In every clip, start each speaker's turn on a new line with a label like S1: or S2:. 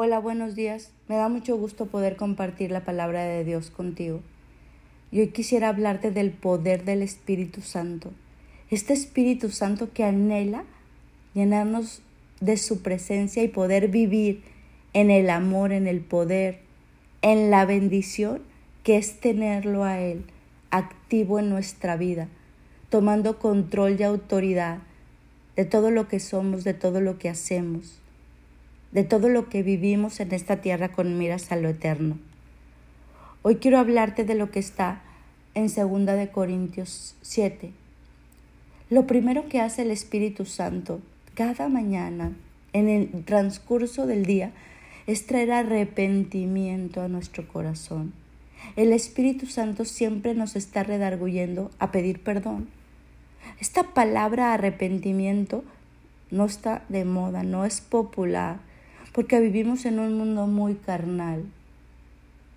S1: Hola, buenos días. Me da mucho gusto poder compartir la palabra de Dios contigo. Y hoy quisiera hablarte del poder del Espíritu Santo. Este Espíritu Santo que anhela llenarnos de su presencia y poder vivir en el amor, en el poder, en la bendición que es tenerlo a Él activo en nuestra vida, tomando control y autoridad de todo lo que somos, de todo lo que hacemos de todo lo que vivimos en esta tierra con miras a lo eterno. Hoy quiero hablarte de lo que está en 2 de Corintios 7. Lo primero que hace el Espíritu Santo cada mañana en el transcurso del día es traer arrepentimiento a nuestro corazón. El Espíritu Santo siempre nos está redarguyendo a pedir perdón. Esta palabra arrepentimiento no está de moda, no es popular porque vivimos en un mundo muy carnal,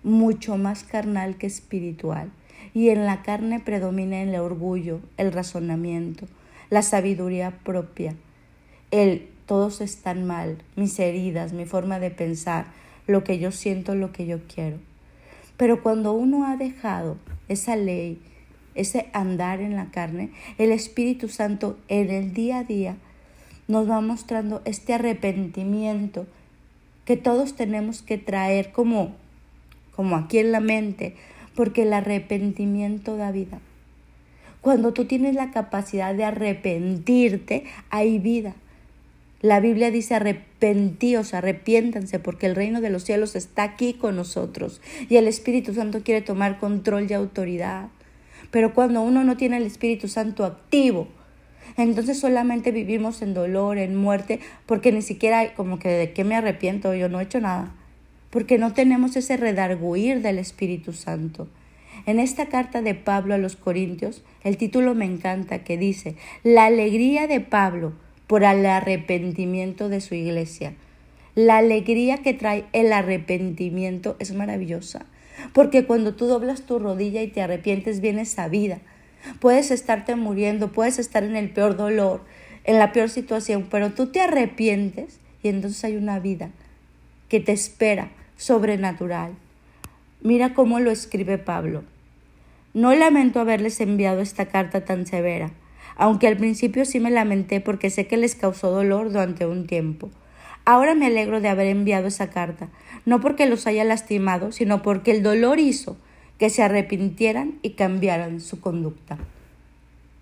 S1: mucho más carnal que espiritual. Y en la carne predomina el orgullo, el razonamiento, la sabiduría propia, el todos están mal, mis heridas, mi forma de pensar, lo que yo siento, lo que yo quiero. Pero cuando uno ha dejado esa ley, ese andar en la carne, el Espíritu Santo en el día a día nos va mostrando este arrepentimiento que todos tenemos que traer como, como aquí en la mente, porque el arrepentimiento da vida. Cuando tú tienes la capacidad de arrepentirte, hay vida. La Biblia dice arrepentíos, arrepiéntanse, porque el reino de los cielos está aquí con nosotros y el Espíritu Santo quiere tomar control y autoridad. Pero cuando uno no tiene el Espíritu Santo activo, entonces solamente vivimos en dolor, en muerte, porque ni siquiera hay como que de qué me arrepiento, yo no he hecho nada, porque no tenemos ese redarguir del Espíritu Santo. En esta carta de Pablo a los Corintios, el título me encanta que dice, la alegría de Pablo por el arrepentimiento de su iglesia. La alegría que trae el arrepentimiento es maravillosa, porque cuando tú doblas tu rodilla y te arrepientes viene esa vida, Puedes estarte muriendo, puedes estar en el peor dolor, en la peor situación, pero tú te arrepientes y entonces hay una vida que te espera sobrenatural. Mira cómo lo escribe Pablo. No lamento haberles enviado esta carta tan severa, aunque al principio sí me lamenté porque sé que les causó dolor durante un tiempo. Ahora me alegro de haber enviado esa carta, no porque los haya lastimado, sino porque el dolor hizo que se arrepintieran y cambiaran su conducta.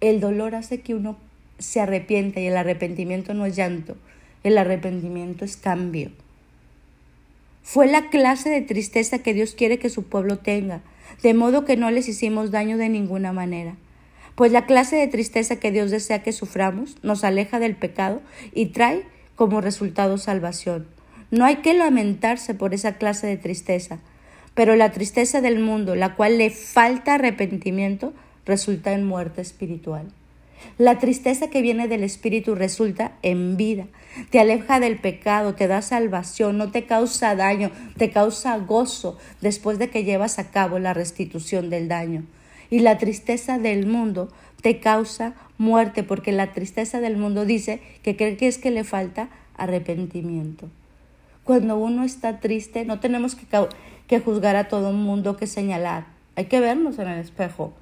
S1: El dolor hace que uno se arrepienta y el arrepentimiento no es llanto, el arrepentimiento es cambio. Fue la clase de tristeza que Dios quiere que su pueblo tenga, de modo que no les hicimos daño de ninguna manera. Pues la clase de tristeza que Dios desea que suframos nos aleja del pecado y trae como resultado salvación. No hay que lamentarse por esa clase de tristeza, pero la tristeza del mundo, la cual le falta arrepentimiento, resulta en muerte espiritual. La tristeza que viene del Espíritu resulta en vida, te aleja del pecado, te da salvación, no te causa daño, te causa gozo después de que llevas a cabo la restitución del daño. Y la tristeza del mundo te causa muerte, porque la tristeza del mundo dice que cree que es que le falta arrepentimiento. Cuando uno está triste, no tenemos que que juzgar a todo mundo, que señalar. Hay que vernos en el espejo.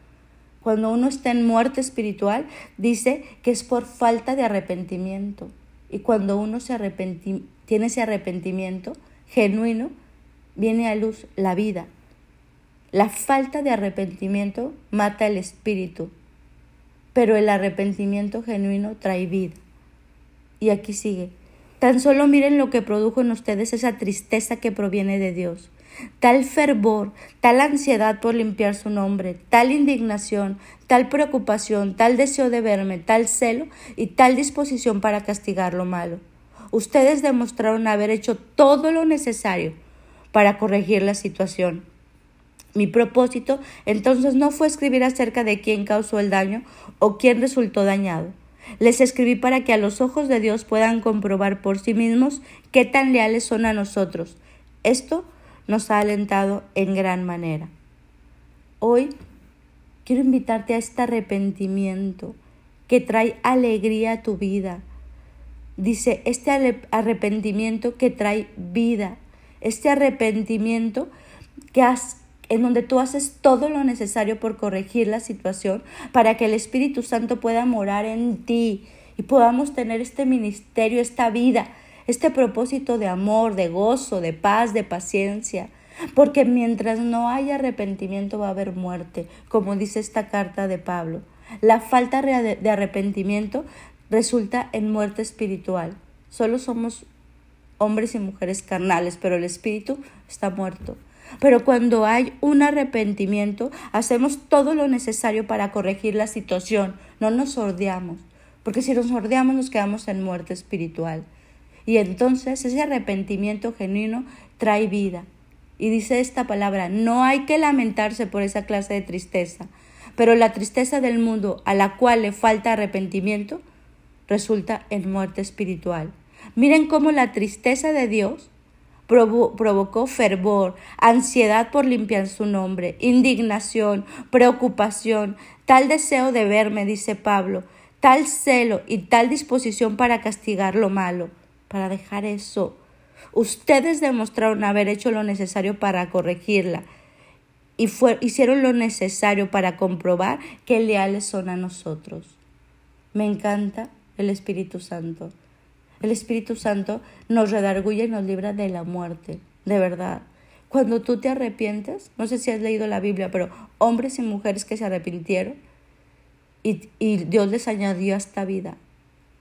S1: Cuando uno está en muerte espiritual, dice que es por falta de arrepentimiento. Y cuando uno se tiene ese arrepentimiento genuino, viene a luz la vida. La falta de arrepentimiento mata el espíritu, pero el arrepentimiento genuino trae vida. Y aquí sigue. Tan solo miren lo que produjo en ustedes esa tristeza que proviene de Dios tal fervor, tal ansiedad por limpiar su nombre, tal indignación, tal preocupación, tal deseo de verme, tal celo y tal disposición para castigar lo malo. Ustedes demostraron haber hecho todo lo necesario para corregir la situación. Mi propósito entonces no fue escribir acerca de quién causó el daño o quién resultó dañado. Les escribí para que a los ojos de Dios puedan comprobar por sí mismos qué tan leales son a nosotros. Esto nos ha alentado en gran manera. Hoy quiero invitarte a este arrepentimiento que trae alegría a tu vida. Dice, este arrepentimiento que trae vida, este arrepentimiento que has, en donde tú haces todo lo necesario por corregir la situación para que el Espíritu Santo pueda morar en ti y podamos tener este ministerio, esta vida, este propósito de amor, de gozo, de paz, de paciencia. Porque mientras no haya arrepentimiento va a haber muerte, como dice esta carta de Pablo. La falta de arrepentimiento resulta en muerte espiritual. Solo somos hombres y mujeres carnales, pero el espíritu está muerto. Pero cuando hay un arrepentimiento, hacemos todo lo necesario para corregir la situación, no nos sordeamos, porque si nos sordeamos nos quedamos en muerte espiritual. Y entonces ese arrepentimiento genuino trae vida. Y dice esta palabra, no hay que lamentarse por esa clase de tristeza, pero la tristeza del mundo a la cual le falta arrepentimiento resulta en muerte espiritual. Miren cómo la tristeza de Dios provocó fervor, ansiedad por limpiar su nombre, indignación, preocupación, tal deseo de verme, dice Pablo, tal celo y tal disposición para castigar lo malo, para dejar eso. Ustedes demostraron haber hecho lo necesario para corregirla y hicieron lo necesario para comprobar que leales son a nosotros. Me encanta el Espíritu Santo. El Espíritu Santo nos redarguye y nos libra de la muerte, de verdad. Cuando tú te arrepientes, no sé si has leído la Biblia, pero hombres y mujeres que se arrepintieron y, Dios les añadió esta vida.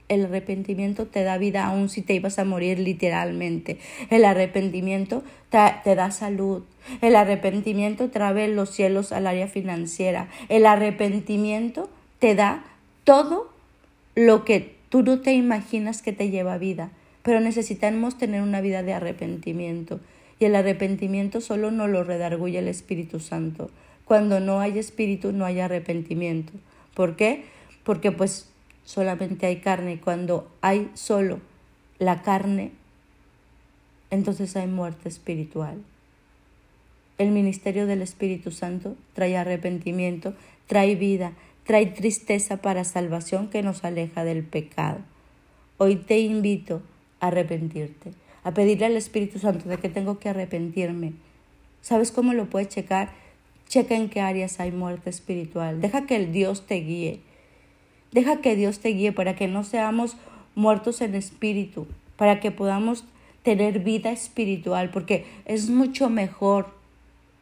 S1: El arrepentimiento te da vida aun si te ibas a morir literalmente. El arrepentimiento te, te, da salud. El arrepentimiento trae los cielos al área financiera. El arrepentimiento te da todo lo que tú no te imaginas que te lleva vida, pero necesitamos tener una vida de arrepentimiento. Y el arrepentimiento solo nos lo redarguye el Espíritu Santo. Cuando no hay espíritu no hay arrepentimiento. ¿Por qué? Porque pues solamente hay carne. Cuando hay solo la carne, entonces hay muerte espiritual. El ministerio del Espíritu Santo trae arrepentimiento, trae vida, trae tristeza para salvación que nos aleja del pecado. Hoy te invito a arrepentirte, a pedirle al Espíritu Santo de que tengo que arrepentirme. ¿Sabes cómo lo puedes checar? Checa en qué áreas hay muerte espiritual. Deja que el Dios te guíe. Deja que Dios te guíe para que no seamos muertos en espíritu, para que podamos tener vida espiritual, porque es mucho mejor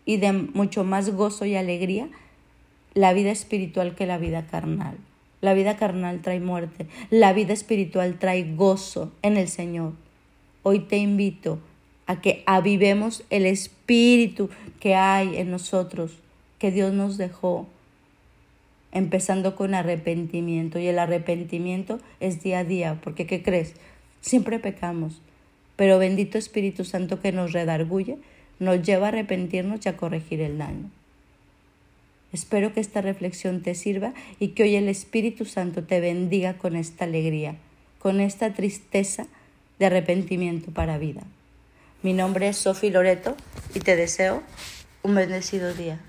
S1: y de mucho más gozo y alegría la vida espiritual que la vida carnal. La vida carnal trae muerte, la vida espiritual trae gozo en el Señor. Hoy te invito a que avivemos el espíritu que hay en nosotros, que Dios nos dejó, empezando con arrepentimiento. Y el arrepentimiento es día a día, porque ¿qué crees? Siempre pecamos, pero bendito Espíritu Santo que nos redarguye, nos lleva a arrepentirnos y a corregir el daño. Espero que esta reflexión te sirva y que hoy el Espíritu Santo te bendiga con esta alegría, con esta tristeza de arrepentimiento para vida. Mi nombre es Sofi Loreto y te deseo un bendecido día.